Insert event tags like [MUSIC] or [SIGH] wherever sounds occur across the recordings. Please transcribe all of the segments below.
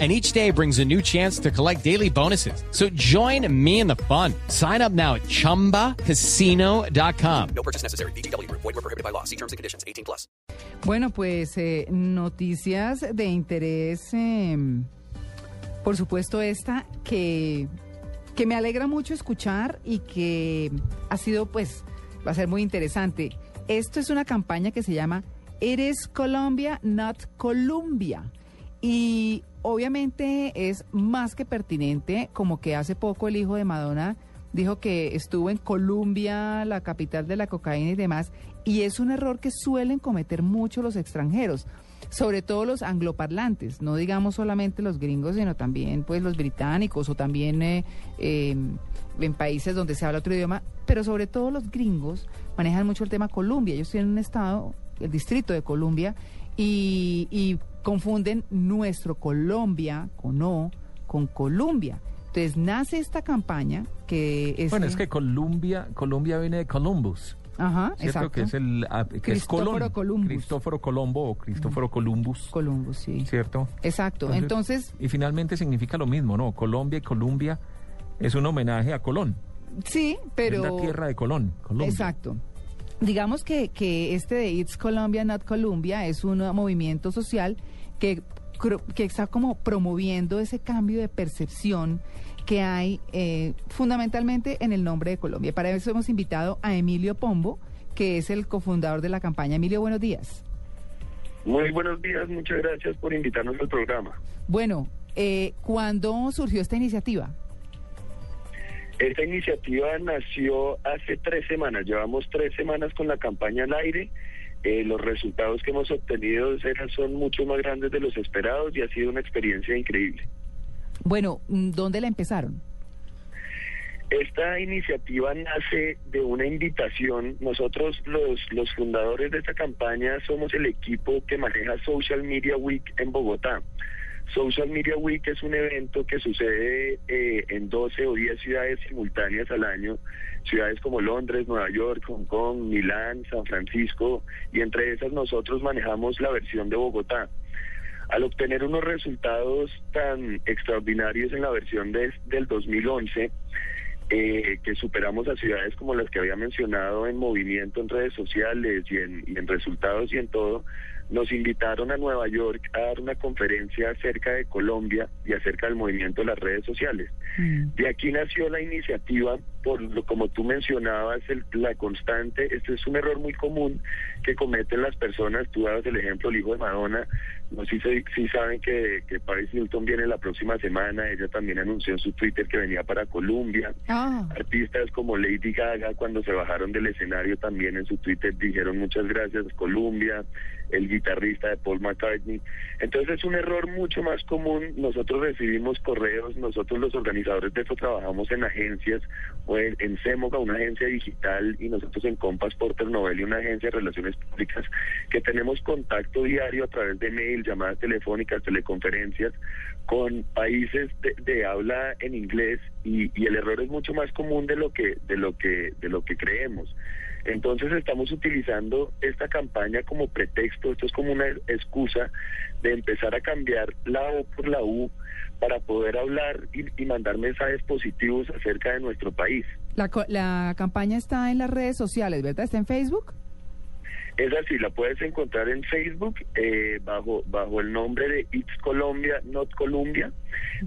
and each day brings a new chance to collect daily bonuses. So join me in the fun. Sign up now at ChumbaCasino.com. No purchase necessary. BGW. Void were prohibited by law. See terms and conditions. 18 plus. Bueno, pues eh, noticias de interés, eh, por supuesto esta, que, que me alegra mucho escuchar y que ha sido, pues, va a ser muy interesante. Esto es una campaña que se llama Eres Colombia, not Columbia. Y obviamente es más que pertinente, como que hace poco el hijo de Madonna dijo que estuvo en Colombia, la capital de la cocaína y demás, y es un error que suelen cometer mucho los extranjeros, sobre todo los angloparlantes, no digamos solamente los gringos, sino también pues los británicos o también eh, eh, en países donde se habla otro idioma, pero sobre todo los gringos manejan mucho el tema Colombia, ellos tienen un estado, el distrito de Colombia, y, y confunden nuestro Colombia con O con Colombia. Entonces nace esta campaña que es... Bueno, es que Colombia, Colombia viene de Columbus. Ajá, ¿cierto? exacto. Que es el ah, que es Cristóforo Colón. Columbus. Cristóforo Colombo o Cristóforo Columbus. Columbus, sí. ¿Cierto? Exacto. Entonces, Y finalmente significa lo mismo, ¿no? Colombia y Columbia es un homenaje a Colón. sí, pero... Es la tierra de Colón. Colombia. Exacto. Digamos que, que este de It's Colombia, Not Colombia es un movimiento social que, que está como promoviendo ese cambio de percepción que hay eh, fundamentalmente en el nombre de Colombia. Para eso hemos invitado a Emilio Pombo, que es el cofundador de la campaña. Emilio, buenos días. Muy buenos días, muchas gracias por invitarnos al programa. Bueno, eh, ¿cuándo surgió esta iniciativa? Esta iniciativa nació hace tres semanas, llevamos tres semanas con la campaña al aire. Eh, los resultados que hemos obtenido eran- son mucho más grandes de los esperados y ha sido una experiencia increíble. Bueno, mm, ¿dónde la empezaron? Esta iniciativa nace de una invitación. Nosotros, los, los fundadores de esta campaña, somos el equipo que maneja Social Media Week en Bogotá. Social Media Week es un evento que sucede eh, en 12 o 10 ciudades simultáneas al año, ciudades como Londres, Nueva York, Hong Kong, Milán, San Francisco, y entre esas nosotros manejamos la versión de Bogotá. Al obtener unos resultados tan extraordinarios en la versión de- del 2011, eh, que superamos a ciudades como las que había mencionado en movimiento en redes sociales y en, y en resultados y en todo, nos invitaron a Nueva York a dar una conferencia acerca de Colombia y acerca del movimiento de las redes sociales. Mm. De aquí nació la iniciativa, por lo como tú mencionabas, el- la constante, este es un error muy común que cometen las personas, tú dabas el ejemplo, el hijo de Madonna, no sé si, si saben que, que Paris Hilton viene la próxima semana, ella también anunció en su Twitter que venía para Colombia, Ah, artistas como Lady Gaga cuando se bajaron del escenario también en su Twitter dijeron muchas gracias Colombia, el guitarrista de Paul McCartney. Entonces es un error mucho más común. Nosotros recibimos correos, nosotros los organizadores de esto trabajamos en agencias o en, en CEMOGA, una agencia digital, y nosotros en Compass Porter Novelli, una agencia de relaciones públicas, que tenemos contacto diario a través de mail, llamadas telefónicas, teleconferencias con países de, de habla en inglés y, y el error es mucho más común de lo que de lo que de lo que creemos. Entonces estamos utilizando esta campaña como pretexto, esto es como una excusa de empezar a cambiar la O por la U para poder hablar y, y mandar mensajes positivos acerca de nuestro país. la, la campaña está en las redes sociales, ¿verdad? ¿Está en Facebook? Es así, la puedes encontrar en Facebook eh, bajo bajo el nombre de It's Colombia, Not Colombia.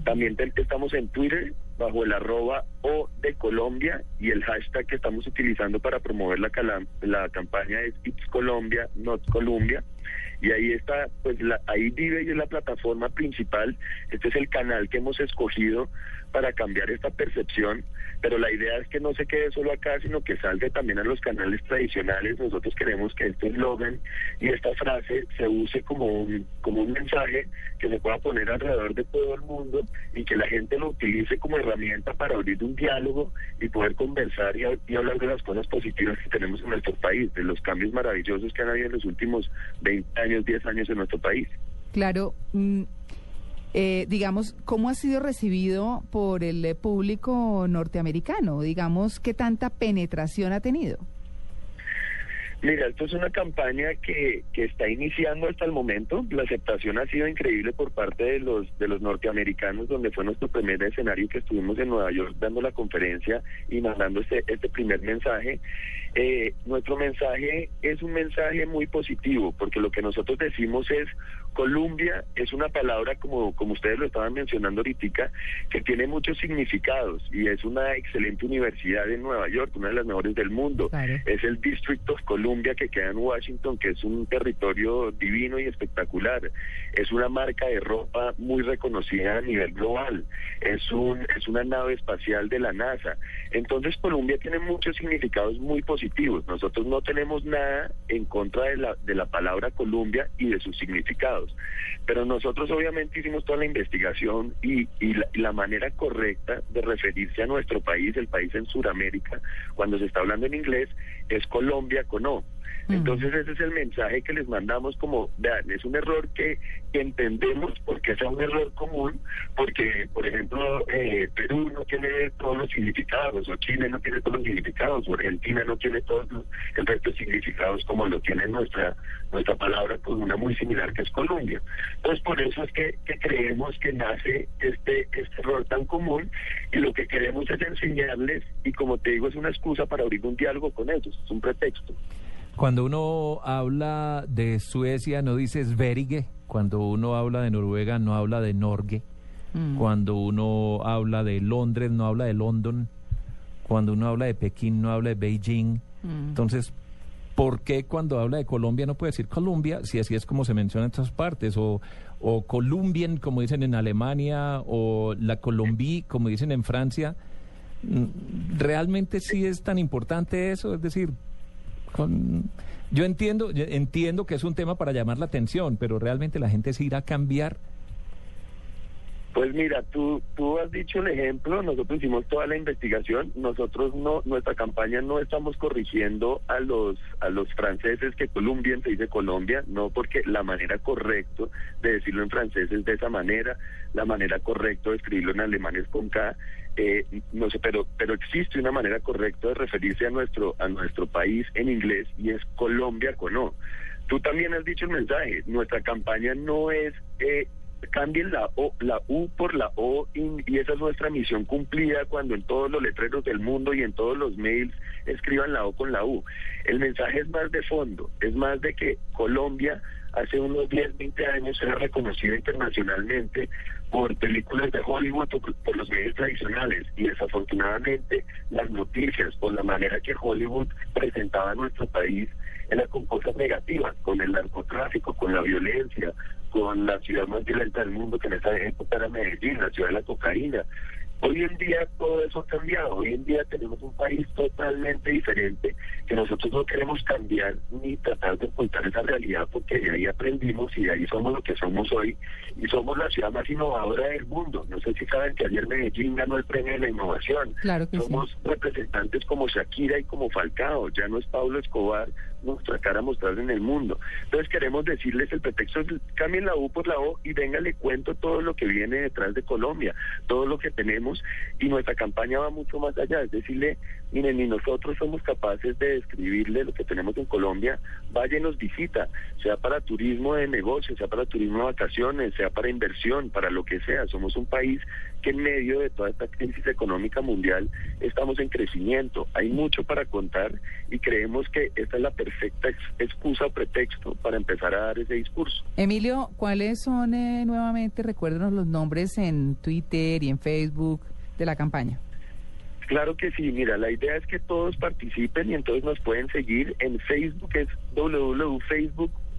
También te- estamos en Twitter bajo el arroba O de Colombia y el hashtag que estamos utilizando para promover la, la campaña es It's Colombia, Not Colombia. Y ahí está, pues la, ahí vive y es la plataforma principal. Este es el canal que hemos escogido para cambiar esta percepción pero la idea es que no se quede solo acá, sino que salga también a los canales tradicionales. Nosotros queremos que este eslogan y esta frase se use como un, como un mensaje que se pueda poner alrededor de todo el mundo y que la gente lo utilice como herramienta para abrir un diálogo y poder conversar y, hablar de las cosas positivas que tenemos en nuestro país, de los cambios maravillosos que han habido en los últimos 20 años, 10 años en nuestro país. Claro. mm, eh, digamos, ¿cómo ha sido recibido por el eh, público norteamericano? Digamos, ¿qué tanta penetración ha tenido? Mira, esto es una campaña que, que está iniciando hasta el momento. La aceptación ha sido increíble por parte de los de los norteamericanos, donde fue nuestro primer escenario que estuvimos en Nueva York dando la conferencia y mandando este, este primer mensaje. Eh, nuestro mensaje es un mensaje muy positivo, porque lo que nosotros decimos es Colombia es una palabra, como, como ustedes lo estaban mencionando ahorita, que tiene muchos significados y es una excelente universidad en Nueva York, una de las mejores del mundo. Claro. Es el District of Columbia que queda en Washington, que es un territorio divino y espectacular. Es una marca de ropa muy reconocida a nivel global. Es, un, es una nave espacial de la NASA. Entonces Colombia tiene muchos significados muy positivos. Nosotros no tenemos nada en contra de la, de la palabra Colombia y de sus significados. Pero nosotros obviamente hicimos toda la investigación y, y la, la manera correcta de referirse a nuestro país, el país en Sudamérica, cuando se está hablando en inglés, es Colombia con O. Entonces ese es el mensaje que les mandamos como, vean, es un error que, que entendemos porque es un error común, porque, por ejemplo, eh, Perú no tiene todos los significados, o Chile no tiene todos los significados, o Argentina no tiene todos los, el significados como lo tiene nuestra, nuestra palabra, con una muy similar que es Colombia. Entonces por eso es que, que creemos que nace este, este error tan común y lo que queremos es enseñarles, y como te digo, es una excusa para abrir un diálogo con ellos, es un pretexto. Cuando uno habla de Suecia no dice Sverige, cuando uno habla de Noruega no habla de Norge, Mm. cuando uno habla de Londres no habla de London, cuando uno habla de Pekín no habla de Beijing. Mm. Entonces, ¿por qué cuando habla de Colombia no puede decir Colombia si así es como se menciona en otras partes? O, o Colombian, como dicen en Alemania, o la Colombie, como dicen en Francia. Mm, ¿Realmente sí es tan importante eso? Es decir, yo entiendo, entiendo que es un tema para llamar la atención, pero realmente la gente se irá a cambiar. Pues mira, tú, tú has dicho el ejemplo, nosotros hicimos toda la investigación, nosotros no, nuestra campaña no estamos corrigiendo a los, a los franceses que Colombian se dice Colombia, no porque la manera correcta de decirlo en francés es de esa manera, la manera correcta de escribirlo en alemán es con K, eh, no sé, pero, pero existe una manera correcta de referirse a nuestro, a nuestro país en inglés y es Colombia con O. Tú también has dicho el mensaje, nuestra campaña no es eh, cambien la O, la U por la O y, y esa es nuestra misión cumplida cuando en todos los letreros del mundo y en todos los mails escriban la O con la U. El mensaje es más de fondo, es más de que Colombia hace unos 10, 20 años era reconocida internacionalmente por películas de Hollywood o por, los medios tradicionales y desafortunadamente las noticias por la manera que Hollywood presentaba a nuestro país era con cosas negativas, con el narcotráfico, con la violencia, con la ciudad más violenta del mundo, que en esa época era Medellín, la ciudad de la cocaína. Hoy en día todo eso ha cambiado, hoy en día tenemos un país totalmente diferente, que nosotros no queremos cambiar ni tratar de ocultar esa realidad, porque de ahí aprendimos y de ahí somos lo que somos hoy, y somos la ciudad más innovadora del mundo. No sé si saben que ayer Medellín ganó el premio de la innovación. Claro que sí. somos representantes como Shakira y como Falcao, ya no es Pablo Escobar nuestra cara mostrar en el mundo. Entonces queremos decirles el pretexto cambien la U por la O y venga le cuento todo lo que viene detrás de Colombia, todo lo que tenemos y nuestra campaña va mucho más allá, es decirle, miren, ni nosotros somos capaces de describirle lo que tenemos en Colombia, vaya y nos visita, sea para turismo de negocios, sea para turismo de vacaciones, sea para inversión, para lo que sea, somos un país que en medio de toda esta crisis económica mundial estamos en crecimiento, hay mucho para contar y creemos que esta es la perfecta ex- excusa o pretexto para empezar a dar ese discurso. Emilio, ¿cuáles son eh, nuevamente, recuérdenos los nombres en Twitter y en Facebook de la campaña? Claro que sí, mira, la idea es que todos participen y entonces nos pueden seguir en Facebook, es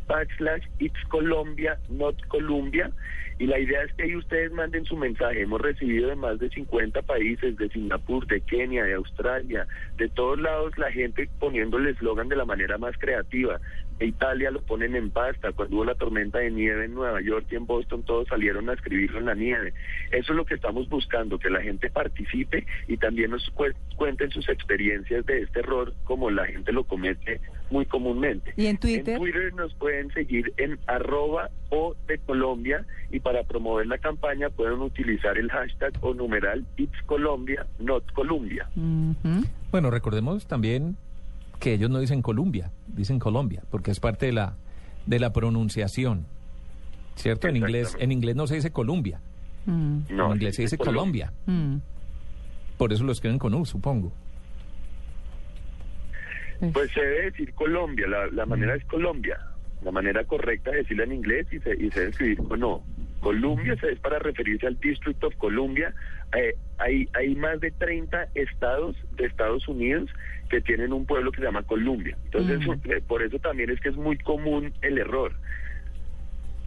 backslash It's Colombia, not Colombia. Y la idea es que ahí ustedes manden su mensaje. Hemos recibido de más de 50 países, de Singapur, de Kenia, de Australia, de todos lados, la gente poniendo el eslogan de la manera más creativa. Italia lo ponen en pasta. Cuando hubo la tormenta de nieve en Nueva York y en Boston, todos salieron a escribirlo en la nieve. Eso es lo que estamos buscando, que la gente participe y también nos cu- cuenten sus experiencias de este error, como la gente lo comete muy comúnmente. ¿Y en Twitter? En Twitter nos pueden seguir en arroba o de Colombia y para promover la campaña pueden utilizar el hashtag o numeral It's Colombia, not Colombia. Bueno, recordemos también que ellos no dicen Colombia, dicen Colombia, porque es parte de la de la pronunciación. ¿Cierto? En inglés, en inglés no se dice Colombia. Mm, No, en inglés se dice Colombia. mm. Por eso lo escriben con U, supongo. Pues se debe decir Colombia, la, la manera es Colombia. La manera correcta de decirla en inglés y se, y se debe escribir con O. Columbia se es para referirse al District of Columbia. Eh, hay, hay más de 30 estados de Estados Unidos que tienen un pueblo que se llama Columbia. Entonces, eh, por eso también es que es muy común el error.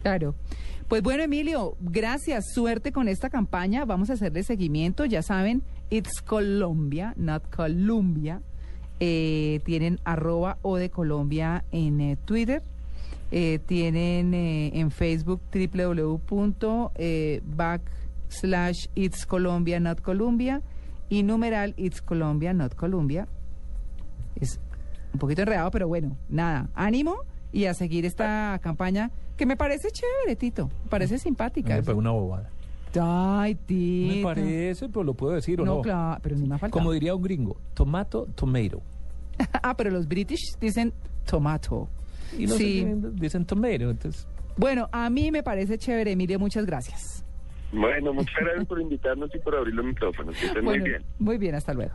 Claro. Pues bueno, Emilio, gracias. Suerte con esta campaña. Vamos a hacerle seguimiento. Ya saben, It's Colombia, not Columbia. Eh, tienen arroba o de Colombia en eh, Twitter. Eh, tienen eh, en Facebook www. Backslash It's Colombia, not Colombia. Y numeral It's Colombia, not Colombia. Es un poquito enredado, pero bueno, nada, ánimo y a seguir esta campaña que me parece chévere, Tito, me parece simpática. Me una bobada. Ay, Tito. Me parece, pero lo puedo decir o no. No, claro, pero ni me ha faltado. Como diría un gringo, tomato, tomato. [LAUGHS] ah, pero los British dicen tomato. Y no sí. dicen tomato, entonces... Bueno, a mí me parece chévere, Emilio, muchas gracias. Bueno, muchas gracias por invitarnos y por abrir los micrófonos. Que estén muy bien. Muy bien, hasta luego.